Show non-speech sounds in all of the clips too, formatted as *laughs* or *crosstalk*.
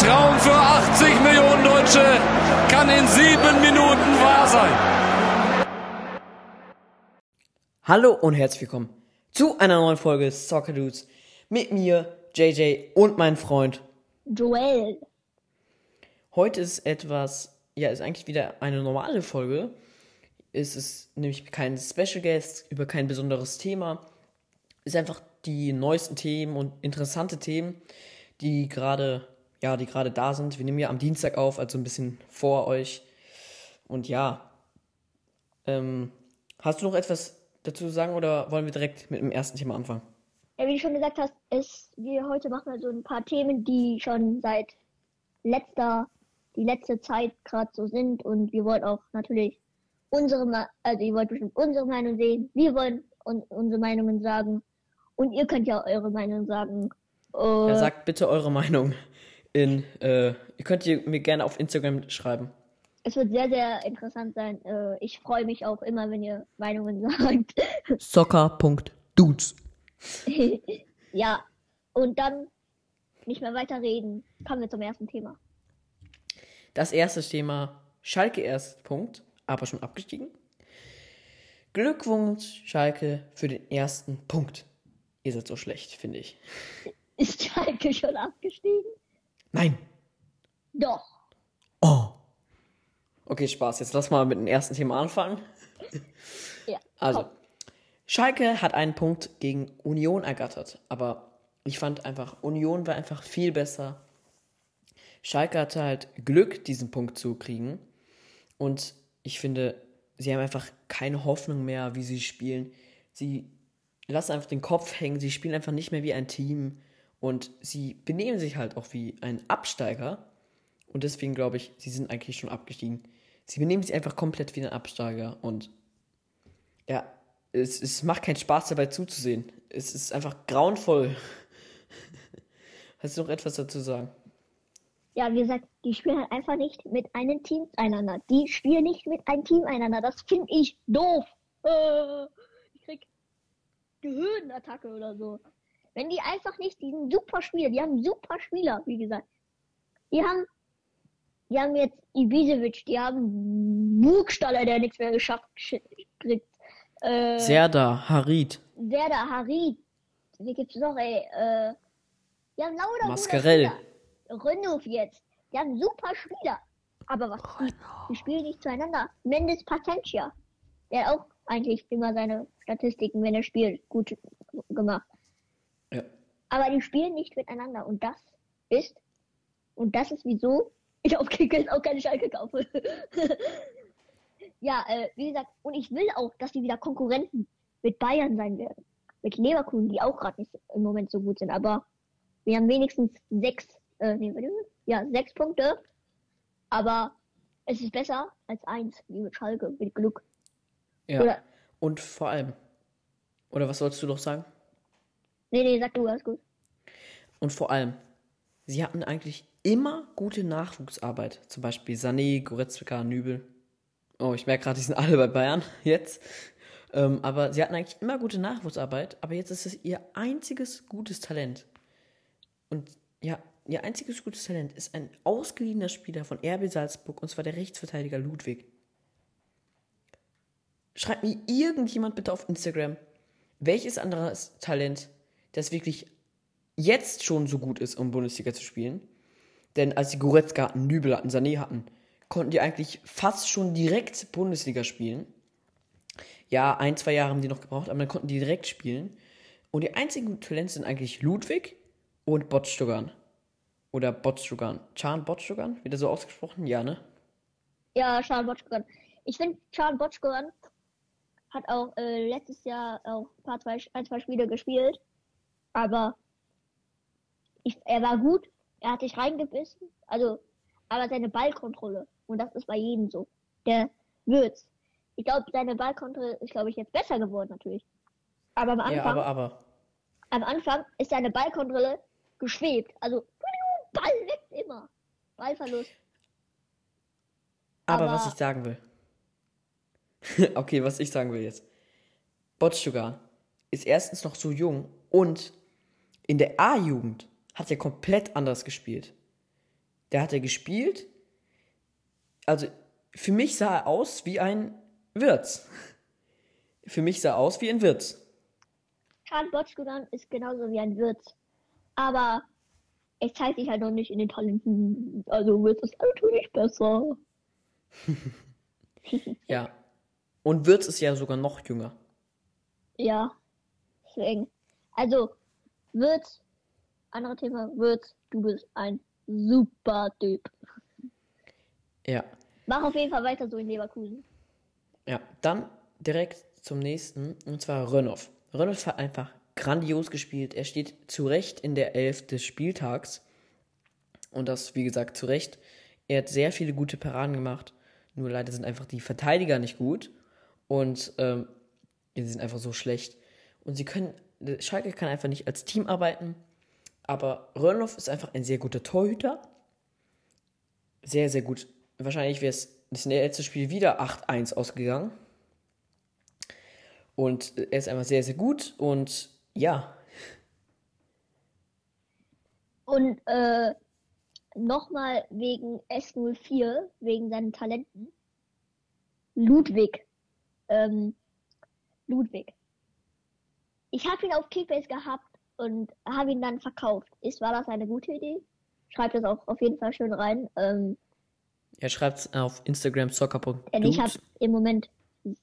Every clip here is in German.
Traum für 80 Millionen Deutsche kann in sieben Minuten wahr sein. Hallo und herzlich willkommen zu einer neuen Folge Soccer Dudes mit mir, JJ und mein Freund Joel. Heute ist etwas, ja, ist eigentlich wieder eine normale Folge. Es ist nämlich kein Special Guest über kein besonderes Thema. Es ist einfach die neuesten Themen und interessante Themen, die gerade, ja, die gerade da sind. Wir nehmen ja am Dienstag auf, also ein bisschen vor euch. Und ja, ähm, hast du noch etwas dazu zu sagen oder wollen wir direkt mit dem ersten Thema anfangen? Ja, wie du schon gesagt hast, ist, wir heute machen wir so ein paar Themen, die schon seit letzter, die letzte Zeit gerade so sind und wir wollen auch natürlich unsere, also ihr wollt bestimmt unsere Meinung sehen, wir wollen un unsere Meinungen sagen und ihr könnt ja eure Meinung sagen. Ja, Äh, sagt bitte eure Meinung in, äh, ihr könnt ihr mir gerne auf Instagram schreiben. es wird sehr, sehr interessant sein. Äh, ich freue mich auch immer, wenn ihr Meinungen *laughs* sagt. Soccer.dudes. *laughs* ja, und dann nicht mehr weiter reden. Kommen wir zum ersten Thema. Das erste Thema, Schalke erst Punkt, aber schon abgestiegen. Glückwunsch, Schalke, für den ersten Punkt. Ihr seid so schlecht, finde ich. Ist Schalke schon abgestiegen? Nein. Doch. Oh. Okay, Spaß. Jetzt lass mal mit dem ersten Thema anfangen. *laughs* Ja. Also, komm. Schalke hat einen Punkt gegen Union ergattert, aber ich fand einfach, Union war einfach viel besser. Schalke hatte halt Glück, diesen Punkt zu kriegen. Und ich finde, sie haben einfach keine Hoffnung mehr, wie sie spielen. Sie lassen einfach den Kopf hängen, sie spielen einfach nicht mehr wie ein Team. Und sie benehmen sich halt auch wie ein Absteiger. Und deswegen glaube ich, sie sind eigentlich schon abgestiegen. Sie benehmen sich einfach komplett wie ein Absteiger. Und ja, es, es macht keinen Spaß dabei zuzusehen. Es ist einfach grauenvoll. *laughs* Hast du noch etwas dazu zu sagen? Ja, wie gesagt, die spielen halt einfach nicht mit einem Team einander. Die spielen nicht mit einem Team einander. Das finde ich doof. Äh, ich krieg Gehirnattacke oder so. Wenn die einfach nicht diesen super Spieler, die haben super Spieler, wie gesagt. Die haben, die haben jetzt Ibisevic, die haben Burgstaller, der nichts mehr geschafft sch- kriegt. Äh, Serda, Harid, Werder, Harid. Wie gibt's noch, ey? Äh, die haben lauter Mascarell. Rönnow jetzt. Die haben super Spieler. Aber was? Die, die spielen nicht zueinander. Mendes Patentia. Der hat auch eigentlich immer seine Statistiken, wenn er spielt, gut gemacht. Aber die spielen nicht miteinander. Und das ist, und das ist wieso ich auf Kickers auch keine Schalke kaufe. *laughs* ja, äh, wie gesagt, und ich will auch, dass die wieder Konkurrenten mit Bayern sein werden. Mit Leverkusen, die auch gerade nicht im Moment so gut sind. Aber wir haben wenigstens sechs, äh, nee, warte, ja, sechs Punkte. Aber es ist besser als eins, wie mit Schalke, mit Glück. Ja. Oder, Und vor allem, oder was sollst du doch sagen? Nee, nee, sag du, alles gut. Und vor allem, sie hatten eigentlich immer gute Nachwuchsarbeit. Zum Beispiel Sané, Goretzka, Nübel. Oh, ich merke gerade, die sind alle bei Bayern jetzt. Ähm, aber sie hatten eigentlich immer gute Nachwuchsarbeit, aber jetzt ist es ihr einziges gutes Talent. Und ja, ihr einziges gutes Talent ist ein ausgeliehener Spieler von RB Salzburg, und zwar der Rechtsverteidiger Ludwig. Schreibt mir irgendjemand bitte auf Instagram, welches anderes Talent, das wirklich jetzt schon so gut ist, um Bundesliga zu spielen. Denn als die Goretzka hatten, Nübel hatten, Sané hatten, konnten die eigentlich fast schon direkt Bundesliga spielen. Ja, ein, zwei Jahre haben die noch gebraucht, aber dann konnten die direkt spielen. Und die einzigen Talente sind eigentlich Ludwig und Botstogan. Oder Botstogan. Chan Botstogan? Das so ausgesprochen? Ja, ne? Ja, Charles Botschkogan. Ich finde, Charles Botschkogan hat auch äh, letztes Jahr auch ein paar, zwei, ein, zwei Spiele gespielt. Aber ich, er war gut, er hat sich reingebissen. Also, aber seine Ballkontrolle, und das ist bei jedem so, der wird's. Ich glaube, seine Ballkontrolle ist, glaube ich, jetzt besser geworden natürlich. Aber am Anfang, Ja, aber, aber. am Anfang ist seine Ballkontrolle geschwebt. Also, Ball weg immer. Ballverlust. Aber, Aber- was ich sagen will. *laughs* okay, was ich sagen will jetzt. Botstugan ist erstens noch so jung und in der A-Jugend hat er komplett anders gespielt. der hat er gespielt. Also für mich sah er aus wie ein Wirtz. Für mich sah er aus wie ein Wirtz. Karl Botschkudan ist genauso wie ein Wirtz. Aber es zeigt sich halt noch nicht in den Talenten. Also Wirtz ist natürlich besser. *laughs* Ja. Und Wirtz ist ja sogar noch jünger. Ja. Deswegen. Also, Wirtz, andere Thema, Wirtz, du bist ein super Typ. Ja. Mach auf jeden Fall weiter so in Leverkusen. Ja. Dann direkt zum nächsten, und zwar Rönnoff. Rönnoff hat einfach grandios gespielt. Er steht zu Recht in der Elf des Spieltags. Und das, wie gesagt, zu Recht. Er hat sehr viele gute Paraden gemacht. Nur leider sind einfach die Verteidiger nicht gut. Und ähm, die sind einfach so schlecht. Und sie können, Schalke kann einfach nicht als Team arbeiten. Aber Rönnoff ist einfach ein sehr guter Torhüter. Sehr, sehr gut. Wahrscheinlich wäre es das letzte Spiel wieder 8-1 ausgegangen. Und er ist einfach sehr, sehr gut. Und ja, Und äh, nochmal wegen S04, wegen seinen Talenten. Ludwig. Ähm, Ludwig. Ich habe ihn auf Kickbase gehabt und habe ihn dann verkauft. Ist, war das eine gute Idee? Schreibt das auch auf jeden Fall schön rein. Ähm, er schreibt auf Instagram denn ich habe im Moment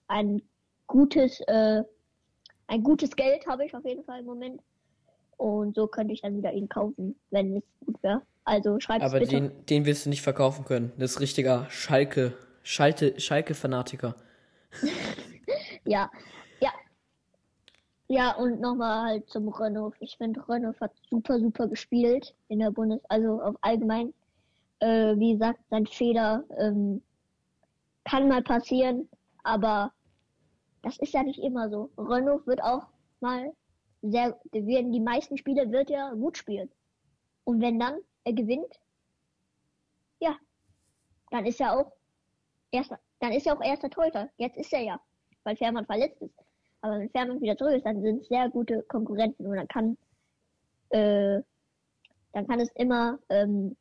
ein gutes, äh, ein gutes Geld habe ich auf jeden Fall im Moment. Und so könnte ich dann wieder ihn kaufen, wenn es gut wäre. Also schreibt es Aber bitte. den, den wirst du nicht verkaufen können. Das ist richtiger Schalke, Schalte, Schalke-Fanatiker. *laughs* Ja, ja. Und nochmal halt zum Renault. Ich finde, Renault hat super, super gespielt in der Bundes-, also auf allgemein. Äh, wie gesagt, sein Fehler ähm, kann mal passieren, aber das ist ja nicht immer so. Renault wird auch mal sehr, werden die meisten Spiele wird er gut spielen. Und wenn dann er gewinnt, ja, dann ist er auch erster, dann ist er auch erster Torhüter. Jetzt ist er ja, weil Fährmann verletzt ist. Aber wenn Fährmann wieder zurück ist, dann sind es sehr gute Konkurrenten und dann kann, äh, dann kann es immer, ähm,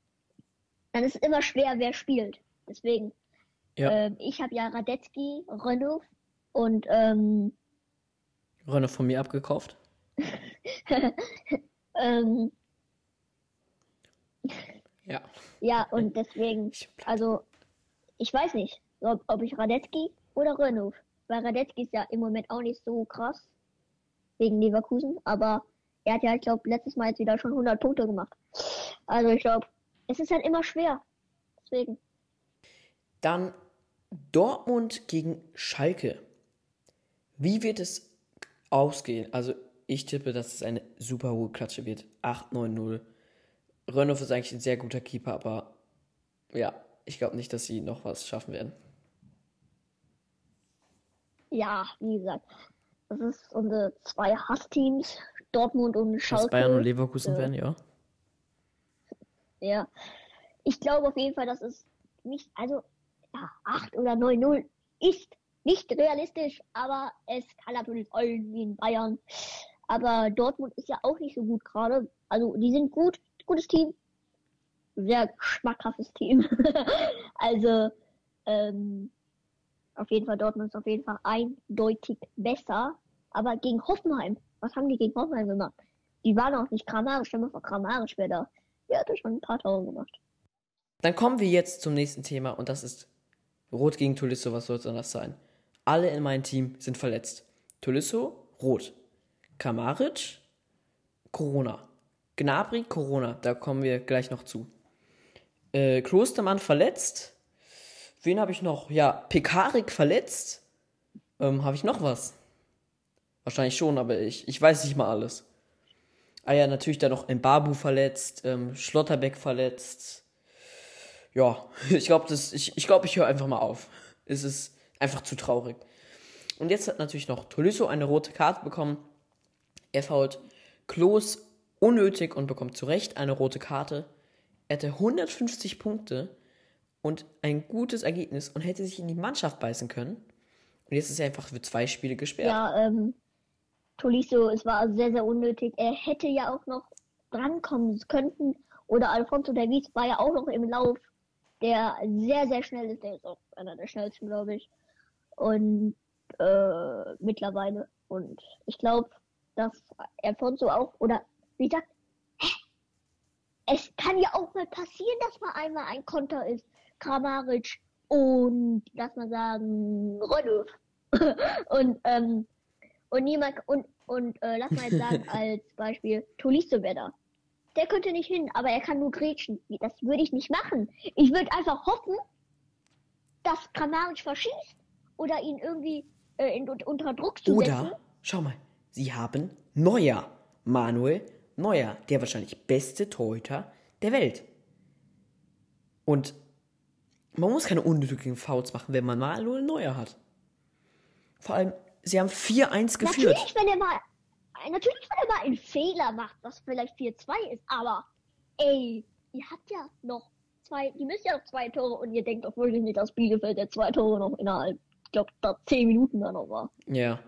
dann ist es immer schwer, wer spielt. Deswegen, Ja, ähm, ich habe ja Radetzky, Renault und ähm, Rönne von mir abgekauft. *laughs* ähm, Ja. ja, und deswegen, also, ich weiß nicht, ob, ob ich Radetzky oder Renault. Weil Radetzky ist ja im Moment auch nicht so krass wegen Leverkusen, aber er hat ja, ich glaube, letztes Mal jetzt wieder schon 100 Punkte gemacht. Also ich glaube, es ist halt immer schwer. Deswegen. Dann Dortmund gegen Schalke. Wie wird es ausgehen? Also, ich tippe, dass es eine super hohe Klatsche wird. 8-9-0. Rönnoff ist eigentlich ein sehr guter Keeper, aber ja, ich glaube nicht, dass sie noch was schaffen werden. Ja, wie gesagt, das ist unsere zwei Hassteams, Dortmund und Schalke. Bayern und Leverkusen werden, ja. Ja. Ich glaube auf jeden Fall, dass es nicht, also ja, 8 oder 9-0 ist nicht realistisch, aber es kann natürlich sein wie in Bayern. Aber Dortmund ist ja auch nicht so gut gerade. Also die sind gut, gutes Team. Sehr schmackhaftes Team. *laughs* also ähm, auf jeden Fall Dortmund ist auf jeden Fall eindeutig besser. Aber gegen Hoffenheim, was haben die gegen Hoffenheim gemacht? Die waren auch nicht Kramarisch, stell mal vor Kramarisch wäre. Der hatte schon ein paar Tore gemacht. Dann kommen wir jetzt zum nächsten Thema und das ist Rot gegen Tolisso. Was soll es anders sein? Alle in meinem Team sind verletzt. Tolisso, Rot. Kamaric, Corona. Gnabry, Corona. Da kommen wir gleich noch zu. Äh, Klostermann verletzt. Wen habe ich noch? Ja, Pekarik verletzt. Ähm, habe ich noch was? Wahrscheinlich schon, aber ich, ich weiß nicht mal alles. Ah ja, natürlich dann noch Mbabu verletzt, ähm, Schlotterbeck verletzt. Ja, *laughs* ich glaube, ich, ich, glaub, ich höre einfach mal auf. Es ist einfach zu traurig. Und jetzt hat natürlich noch Tolisso eine rote Karte bekommen. Er fault Klos unnötig und bekommt zu Recht eine rote Karte. Er hatte 150 Punkte und ein gutes Ergebnis und hätte sich in die Mannschaft beißen können. Und jetzt ist er einfach für zwei Spiele gesperrt. Ja, ähm, Tolisso, es war sehr, sehr unnötig. Er hätte ja auch noch drankommen könnten Oder Alfonso Davies war ja auch noch im Lauf, der sehr, sehr schnell ist. Der ist auch einer der schnellsten, glaube ich. Und äh, mittlerweile. Und ich glaube, dass Alfonso auch, oder wie gesagt, es kann ja auch mal passieren, dass mal einmal ein Konter ist. Kramaric und lass mal sagen, Rolf. *laughs* und ähm, und niemand und und äh, lass mal jetzt sagen *laughs* als Beispiel Tolisso wäre da. Der könnte nicht hin, aber er kann nur grätschen. Das würde ich nicht machen. Ich würde einfach hoffen, dass Kramaric verschießt oder ihn irgendwie äh, in, unter Druck zu setzen. Oder, schau mal, sie haben Neuer. Manuel Neuer, der wahrscheinlich beste Torhüter der Welt. Und man muss keine unnötigen Fouls machen, wenn man Manuel Neuer hat. Vor allem, sie haben 4-1 geführt. Natürlich, wenn er mal, natürlich, wenn er mal einen Fehler macht, was vielleicht 4-2 ist, aber ey, ihr habt ja noch zwei, die müssen ja noch zwei Tore und ihr denkt doch wirklich nicht, dass Bielefeld der zwei Tore noch innerhalb, ich glaube, da 10 Minuten da noch war. Ja.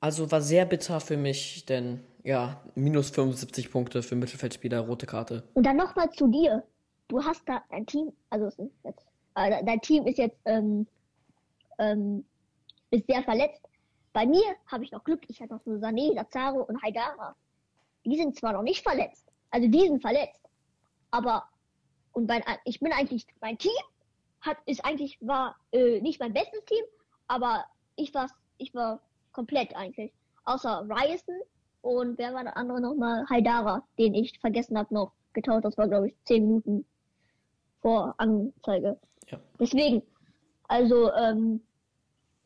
Also war sehr bitter für mich, denn ja, minus 75 Punkte für Mittelfeldspieler, rote Karte. Und dann nochmal zu dir. Du hast da ein Team, also jetzt, äh, dein Team ist jetzt ähm, ähm, ist sehr verletzt. Bei mir habe ich noch Glück, ich habe noch so Sané, Lazaro und Haidara. Die sind zwar noch nicht verletzt, also die sind verletzt, aber und mein, ich bin eigentlich, mein Team hat, ist eigentlich, war äh, nicht mein bestes Team, aber ich war, ich war komplett eigentlich. Außer Ryerson und wer war der andere nochmal? Haidara, den ich vergessen habe noch getauscht. Das war, glaube ich, 10 Minuten vor Anzeige. Ja. Deswegen, also, ähm,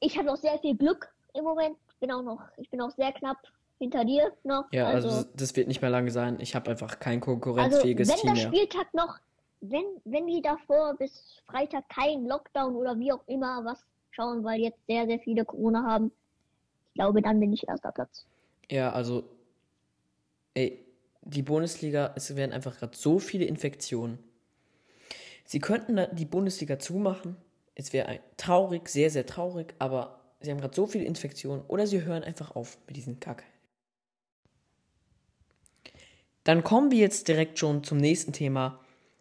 ich habe noch sehr viel Glück im Moment. Bin auch noch, ich bin auch sehr knapp hinter dir noch. Ja, also, also das wird nicht mehr lange sein. Ich habe einfach kein also konkurrenzfähiges wenn Team der mehr. Spieltag noch, wenn, wenn die davor bis Freitag keinen Lockdown oder wie auch immer was schauen, weil jetzt sehr, sehr viele Corona haben, ich glaube, dann bin ich erster Platz. Ja, also, ey, die Bundesliga, es werden einfach gerade so viele Infektionen. Sie könnten die Bundesliga zumachen. Es wäre traurig, sehr, sehr traurig, aber sie haben gerade so viele Infektionen. Oder sie hören einfach auf mit diesem Kack. Dann kommen wir jetzt direkt schon zum nächsten Thema.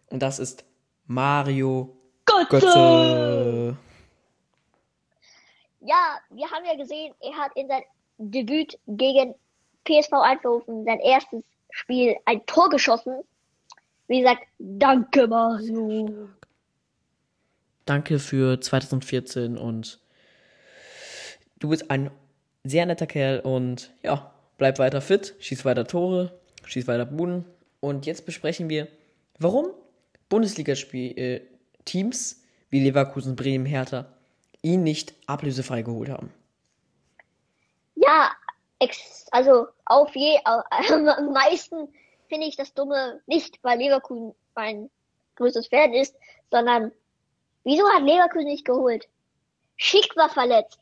Und das ist Mario Götze. Ja, wir haben ja gesehen, er hat in sein Debüt gegen PSV Eindhoven, sein erstes Spiel, ein Tor geschossen. Wie gesagt, danke Mario. Danke für 2014 und du bist ein sehr netter Kerl und ja, bleib weiter fit, schieß weiter Tore, schieß weiter Buden. Und jetzt besprechen wir, warum Bundesligaspiel-Teams wie Leverkusen, Bremen, Hertha ihn nicht ablösefrei geholt haben. Ja, also auf je, *laughs* am meisten finde ich das Dumme nicht, weil Leverkusen mein größtes Fan ist, sondern wieso hat Leverkusen nicht geholt? Schick war verletzt.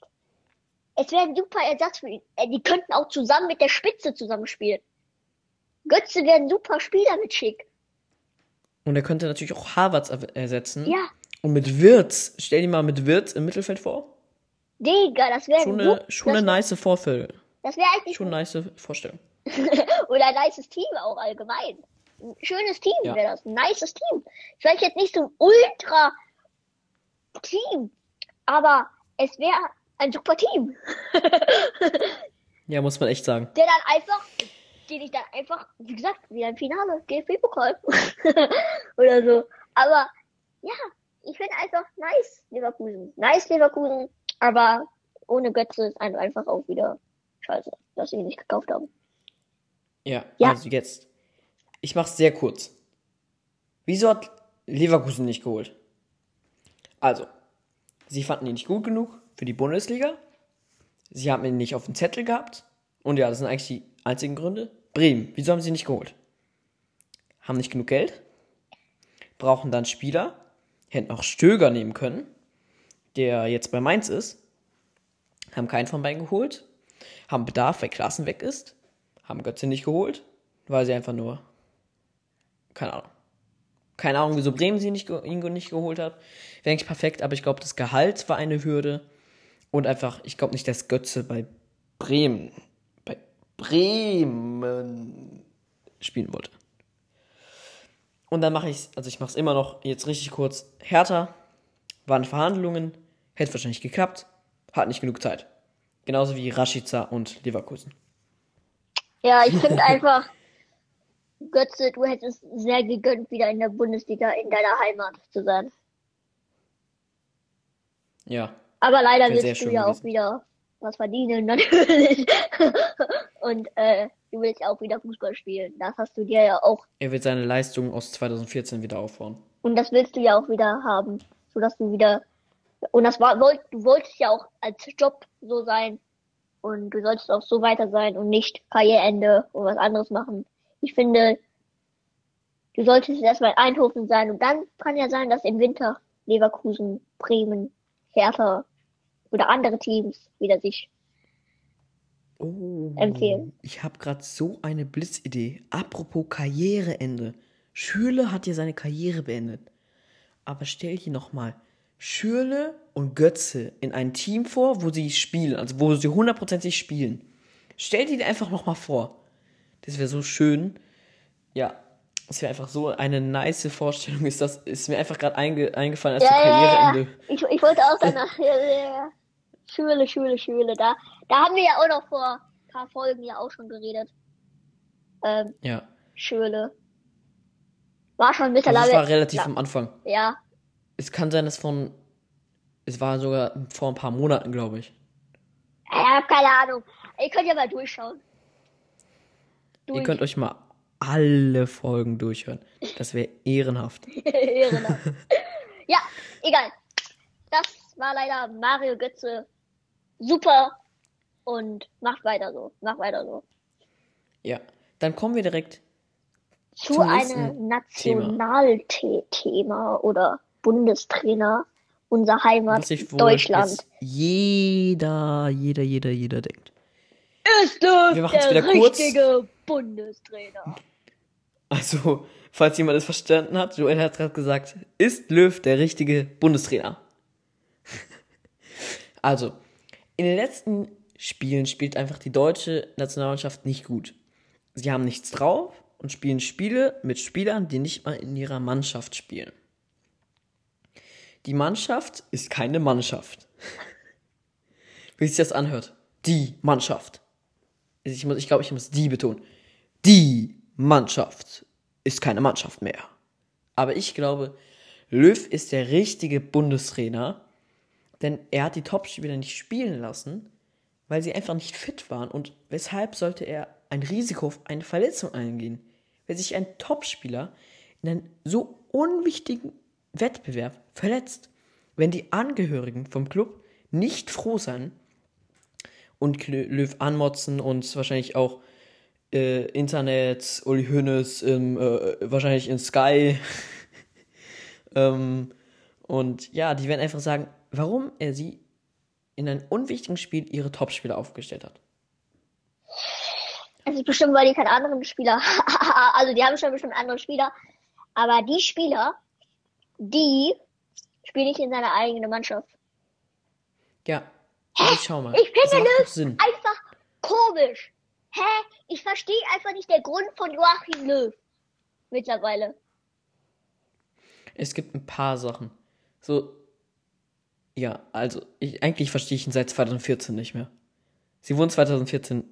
Es wäre ein super Ersatz für ihn. Äh, Die könnten auch zusammen mit der Spitze zusammenspielen. Götze wäre ein super Spieler mit Schick. Und er könnte natürlich auch Harvards er- ersetzen. Ja, Und mit Wirtz, stell dir mal mit Wirtz im Mittelfeld vor. Digga, das wäre Schon ein eine, schon eine nice Vorfälle. das wäre eigentlich Schon eine nice Vorstellung. *laughs* oder ein nices Team auch allgemein. Ein schönes Team Ja. wäre das, ein nices Team. Vielleicht jetzt nicht so ein ultra Team, aber es wäre ein super Team, Ja, muss man echt sagen. der dann einfach, den ich dann einfach, wie gesagt, wie ein Finale, GFB-Pokal *laughs* oder so. Aber ja, ich finde einfach nice Leverkusen, nice Leverkusen, aber ohne Götze ist ein- einfach auch wieder scheiße, dass sie ihn nicht gekauft haben. Ja, Ja. also jetzt. Ich mach's sehr kurz. Wieso hat Leverkusen nicht geholt? Also, sie fanden ihn nicht gut genug für die Bundesliga. Sie haben ihn nicht auf dem Zettel gehabt. Und ja, das sind eigentlich die einzigen Gründe. Bremen, wieso haben sie ihn nicht geholt? Haben nicht genug Geld. Brauchen dann Spieler. Hätten auch Stöger nehmen können, der jetzt bei Mainz ist. Haben keinen von beiden geholt. Haben Bedarf, weil Klassen weg ist haben Götze nicht geholt, weil sie einfach nur, keine Ahnung, keine Ahnung, wieso Bremen sie nicht, ihn nicht geholt hat. Wäre eigentlich perfekt, aber ich glaube, das Gehalt war eine Hürde und einfach, ich glaube nicht, dass Götze bei Bremen, bei Bremen spielen wollte. Und dann mache ich also ich mache es immer noch jetzt richtig kurz. Hertha waren Verhandlungen, hätte wahrscheinlich geklappt, hat nicht genug Zeit. Genauso wie Rashica und Leverkusen. Ja, ich finde *laughs* einfach, Götze, du hättest sehr gegönnt, wieder in der Bundesliga in deiner Heimat zu sein. Ja. Aber leider willst du ja auch wieder was verdienen, *laughs* natürlich. Und äh, du willst ja auch wieder Fußball spielen. Das hast du dir ja auch. Er wird seine Leistung aus 2014 wieder aufbauen. Und das willst du ja auch wieder haben, sodass du wieder. Und das war, wollt, du wolltest ja auch als Job so sein. Und du solltest auch so weiter sein und nicht Karriereende und was anderes machen. Ich finde, du solltest erstmal in Eindhoven sein und dann kann ja sein, dass im Winter Leverkusen, Bremen, Hertha oder andere Teams wieder sich Oh, Empfehlen. ich habe gerade so eine Blitzidee. Apropos Karriereende. Schürle hat ja seine Karriere beendet. Aber stell dir noch mal Schürle und Götze in ein Team vor, wo sie spielen, also wo sie hundertprozentig spielen. Stell dir die einfach noch mal vor. Das wäre so schön. Ja, das wäre einfach so eine nice Vorstellung. Ist das ist mir einfach gerade einge, eingefallen als Ja, zu ja, ja. Karriereende. Ich, ich wollte auch danach. Ja. Schule, Schule, Schule. Da, da haben wir ja auch noch vor ein paar Folgen ja auch schon geredet. Ähm, Ja, Schule. War schon also das mittlerweile. war relativ am Anfang. ja. Es kann sein, dass von es war sogar vor ein paar Monaten, glaube ich. Ich hab keine Ahnung. Ihr könnt ja mal durchschauen. Durch. Ihr könnt euch mal alle Folgen durchhören. Das wäre *laughs* ehrenhaft. Ehrenhaft. *laughs* ja, egal. Das war leider Mario Götze. Super. Und macht weiter so. Macht weiter so. Ja. Dann kommen wir direkt. Zu einem Nationalthema oder Bundestrainer. Unser Heimat Deutschland. jetzt jeder, jeder, jeder, jeder denkt. Ist es Wir der wieder kurz. richtige Bundestrainer? Also, falls jemand es verstanden hat, Joel hat gerade gesagt, ist Löw der richtige Bundestrainer? *laughs* also, in den letzten Spielen spielt einfach die deutsche Nationalmannschaft nicht gut. Sie haben nichts drauf und spielen Spiele mit Spielern, die nicht mal in ihrer Mannschaft spielen. Die Mannschaft ist keine Mannschaft. Wie sich das anhört. Die Mannschaft. Ich, ich glaube, ich muss die betonen. Die Mannschaft ist keine Mannschaft mehr. Aber ich glaube, Löw ist der richtige Bundestrainer, denn er hat die Topspieler nicht spielen lassen, weil sie einfach nicht fit waren. Und weshalb sollte er ein Risiko auf eine Verletzung eingehen? Wenn sich ein Topspieler in einem so unwichtigen Wettbewerb verletzt, wenn die Angehörigen vom Club nicht froh sein und Löw anmotzen und wahrscheinlich auch äh, Internet, Uli Hoeneß, im, äh, wahrscheinlich in Sky. *laughs* ähm, und ja, die werden einfach sagen, warum er sie in einem unwichtigen Spiel ihre Topspieler aufgestellt hat. Ist bestimmt, weil die keinen anderen Spieler *laughs* Also, die haben schon bestimmt andere Spieler. Aber die Spieler, die spielen nicht in seiner eigenen Mannschaft. Ja, also schau mal. Ich das finde doch Löw Sinn. einfach komisch. Hä? Ich verstehe einfach nicht der Grund von Joachim Löw. Mittlerweile. Es gibt ein paar Sachen. So, ja, also, ich, eigentlich verstehe ich ihn seit 2014 nicht mehr. Sie wurden 2014.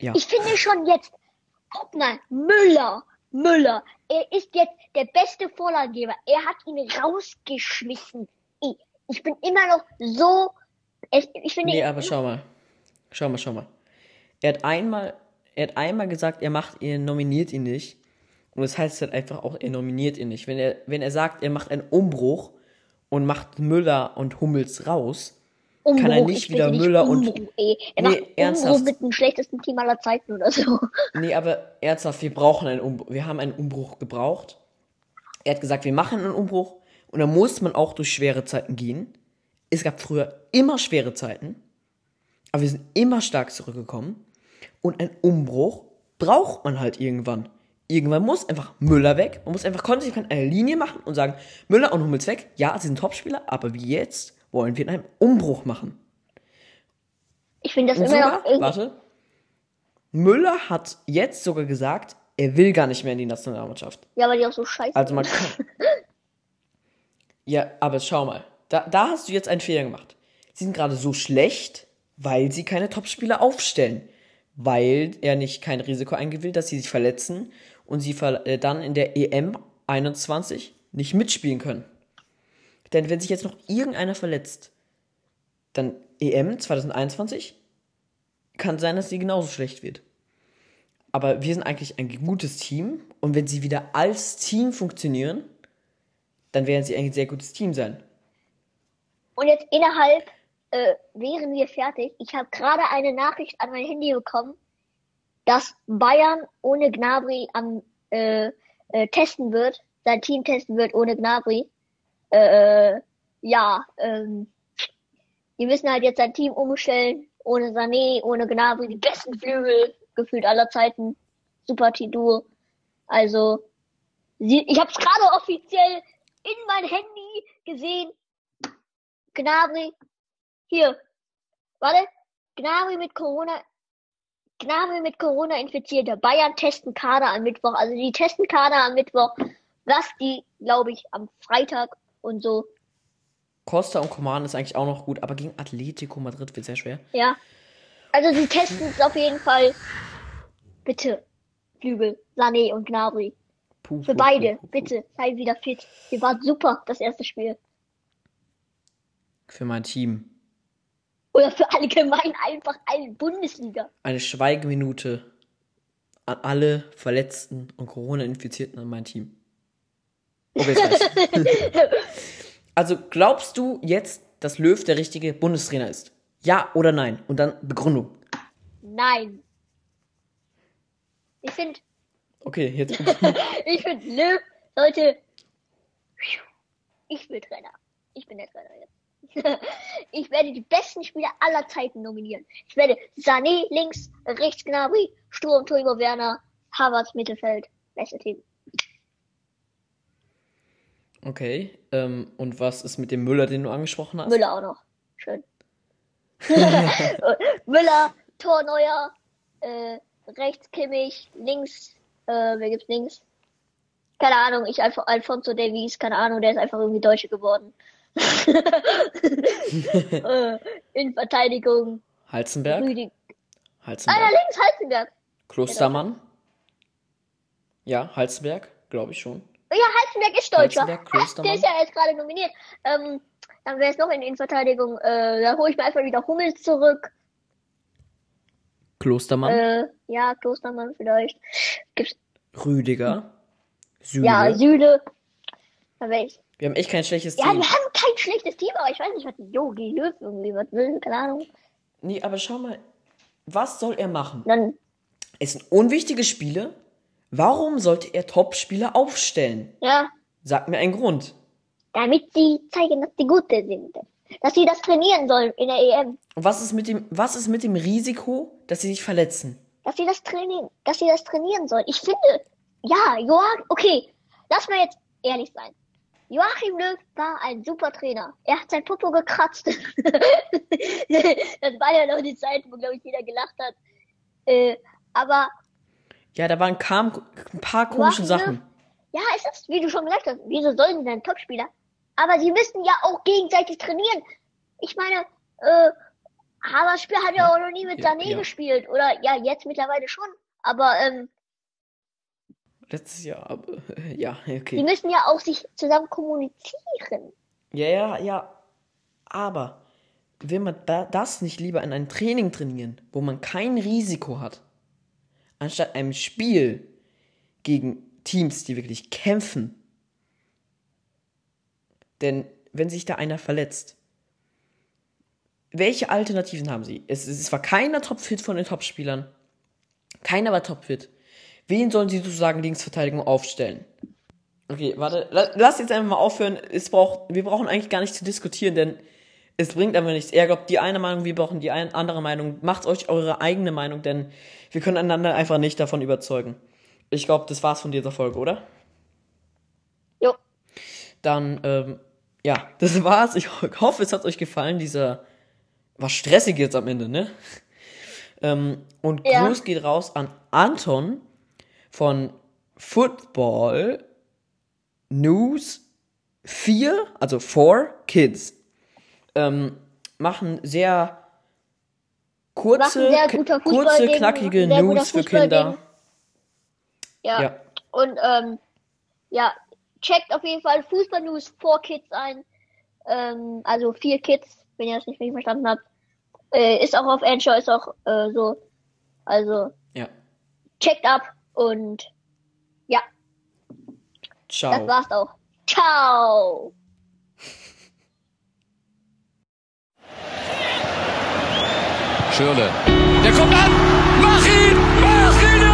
Ja. Ich finde schon jetzt, guck mal, Müller, Müller, er ist jetzt der beste Vorlagengeber. Er hat ihn rausgeschmissen. Ich, ich bin immer noch so, ich, ich finde, Nee, aber schau mal. Schau mal, schau mal. Er hat einmal, er hat einmal gesagt, er macht ihn, nominiert ihn nicht. Und das heißt halt einfach auch, er nominiert ihn nicht. Wenn er, wenn er sagt, er macht einen Umbruch und macht Müller und Hummels raus, kann er Umbruch, nicht ich wieder Müller und- Umbruch, ey. Er Nee, macht Umbruch ernsthaft. mit dem schlechtesten Team aller Zeiten oder so. *laughs* Nee, aber ernsthaft, wir brauchen einen Umbruch. Wir haben einen Umbruch gebraucht. Er hat gesagt, wir machen einen Umbruch und da muss man auch durch schwere Zeiten gehen. Es gab früher immer schwere Zeiten, aber wir sind immer stark zurückgekommen. Und ein Umbruch braucht man halt irgendwann. Irgendwann muss einfach Müller weg. Man muss einfach konsequent eine Linie machen und sagen, Müller und Hummels weg. Ja, sie sind Topspieler, aber wie jetzt wollen wir einen Umbruch machen. Ich finde das Und immer sogar, noch irgendwie. warte, Müller hat jetzt sogar gesagt, er will gar nicht mehr in die Nationalmannschaft. Ja, weil die auch so scheiße Also man kann. *laughs* Ja, aber schau mal. Da, da hast du jetzt einen Fehler gemacht. Sie sind gerade so schlecht, weil sie keine Topspieler aufstellen. Weil er nicht kein Risiko eingehen will, dass sie sich verletzen und sie ver äh, dann in der EM 21 nicht mitspielen können. Denn wenn sich jetzt noch irgendeiner verletzt, dann EM 2021 kann sein, dass sie genauso schlecht wird. Aber wir sind eigentlich ein gutes Team und wenn sie wieder als Team funktionieren, dann werden sie ein sehr gutes Team sein. Und jetzt innerhalb äh, wären wir fertig. Ich habe gerade eine Nachricht an mein Handy bekommen, dass Bayern ohne Gnabry am äh, äh, testen wird, sein Team testen wird ohne Gnabry. Äh, ja, ähm, die müssen halt jetzt sein Team umstellen, ohne Sané, ohne Gnabry, die besten Flügel gefühlt aller Zeiten, super Tidur. Also, sie, ich habe es gerade offiziell in mein Handy gesehen. Gnabry, hier, warte, Gnabry mit Corona, Gnabry mit Corona infizierte. Bayern testen Kader am Mittwoch. Also die testen Kader am Mittwoch. Was die, glaube ich, am Freitag und so. Costa und Coman ist eigentlich auch noch gut, aber gegen Atletico Madrid wird sehr schwer. Ja. Also sie testen es auf jeden Fall. Bitte, Flügel, Sané und Gnabry. Puh, Für puh, beide, puh, bitte, seid wieder fit. Ihr wart super, das erste Spiel. Für mein Team. Oder für allgemein einfach alle Bundesliga. Eine Schweigeminute an alle Verletzten und Corona-Infizierten an mein Team. Reicht's. *laughs* Also glaubst du jetzt, dass Löw der richtige Bundestrainer ist? Ja oder nein? Und dann Begründung. Nein. Ich finde, Okay, jetzt. *laughs* ich finde, Löw sollte. Ich will Trainer. Ich bin der Trainer jetzt. *laughs* Ich werde die besten Spieler aller Zeiten nominieren. Ich werde Sané links, rechts Gnabry, Sturm, Timo Werner, Havertz Mittelfeld. Beste Team. Okay. Ähm, und was ist mit dem Müller, den du angesprochen hast? Müller auch noch. Schön. *laughs* Müller, Tor Neuer, äh, rechts Kimmich, links, äh, wer gibt's links? Keine Ahnung, ich einfach Alfonso Davies, keine Ahnung, der ist einfach irgendwie Deutsche geworden. *laughs* äh, in Verteidigung, Halzenberg? Rüdig. Ah, Halzenberg. ja, links Halzenberg. Klostermann? Ja, Halzenberg, glaube ich schon. Ja, Halzenberg ist Deutscher. Halzenberg, Der ist ja jetzt gerade nominiert. Ähm, dann wäre es noch in Innenverteidigung. Äh, da hole ich mir einfach wieder Hummels zurück. Klostermann, Äh, ja, Klostermann vielleicht. Gibt's, Rüdiger, Süle. ja, Süle. Da wäre ich. Wir haben echt kein schlechtes Ja, Team. wir haben kein schlechtes Team, aber ich weiß nicht, was Yogi Löw irgendwie was will. Keine Ahnung. Nee, aber schau mal, was soll er machen? Dann, Es sind unwichtige Spiele. Warum sollte er Top-Spieler aufstellen? ja, Sag mir einen Grund. damit sie zeigen, dass sie gute sind. Dass sie das trainieren sollen in der EM. Und was ist mit dem, was ist mit dem Risiko, dass sie sich verletzen? Dass sie das trainieren, dass sie das trainieren sollen. Ich finde, ja, Joachim, okay, lass mal jetzt ehrlich sein. Joachim Löw war ein super Trainer. Er hat sein Popo gekratzt. *laughs* das war ja noch die Zeit, wo, glaube ich, jeder gelacht hat. Äh, aber Ja, da waren kam, ein paar komische Joachim Sachen. Ja, es ist, wie du schon gesagt hast, wieso sollen sie denn Topspieler? Aber sie müssen ja auch gegenseitig trainieren. Ich meine, äh, Havertz Spiel hat ja auch noch nie mit Ja, Sané ja. gespielt. Oder ja, jetzt mittlerweile schon. Aber ähm, Letztes Jahr, aber, äh, ja, die okay. müssen ja auch sich zusammen kommunizieren. Ja, ja, ja. Aber will man da, das nicht lieber in einem Training trainieren, wo man kein Risiko hat, anstatt einem Spiel gegen Teams, die wirklich kämpfen? Denn wenn sich da einer verletzt, welche Alternativen haben sie? Es, es war keiner topfit von den Topspielern. Keiner war topfit. Wen sollen sie sozusagen Linksverteidigung aufstellen? Okay, warte, la- lass jetzt einfach mal aufhören. Es braucht, wir brauchen eigentlich gar nicht zu diskutieren, denn es bringt einfach nichts. Er glaubt die eine Meinung, wir brauchen die ein, andere Meinung. Macht euch eure eigene Meinung, denn wir können einander einfach nicht davon überzeugen. Ich glaube, das war's von dieser Folge, oder? Jo. Dann, ähm, ja, *laughs* das war's. Ich ho- hoffe, es hat euch gefallen, dieser, war stressig jetzt am Ende, ne? Ähm, und Ja. Gruß geht raus an Anton von Football News 4, also 4 Kids. Ähm, machen sehr kurze, sehr kurze gegen- knackige guter News für Kinder. gegen- Ja. Ja. Und ähm, ja, checkt auf jeden Fall Fußball News 4 Kids ein. Ähm, also vier Kids, wenn ihr das nicht richtig verstanden habt. Äh, ist auch auf Anchor, ist auch äh, so. Also Ja. checkt ab und ja, das Ciao. war's auch. Ciao! Schürle. Der kommt an. Mach ihn! Mach ihn!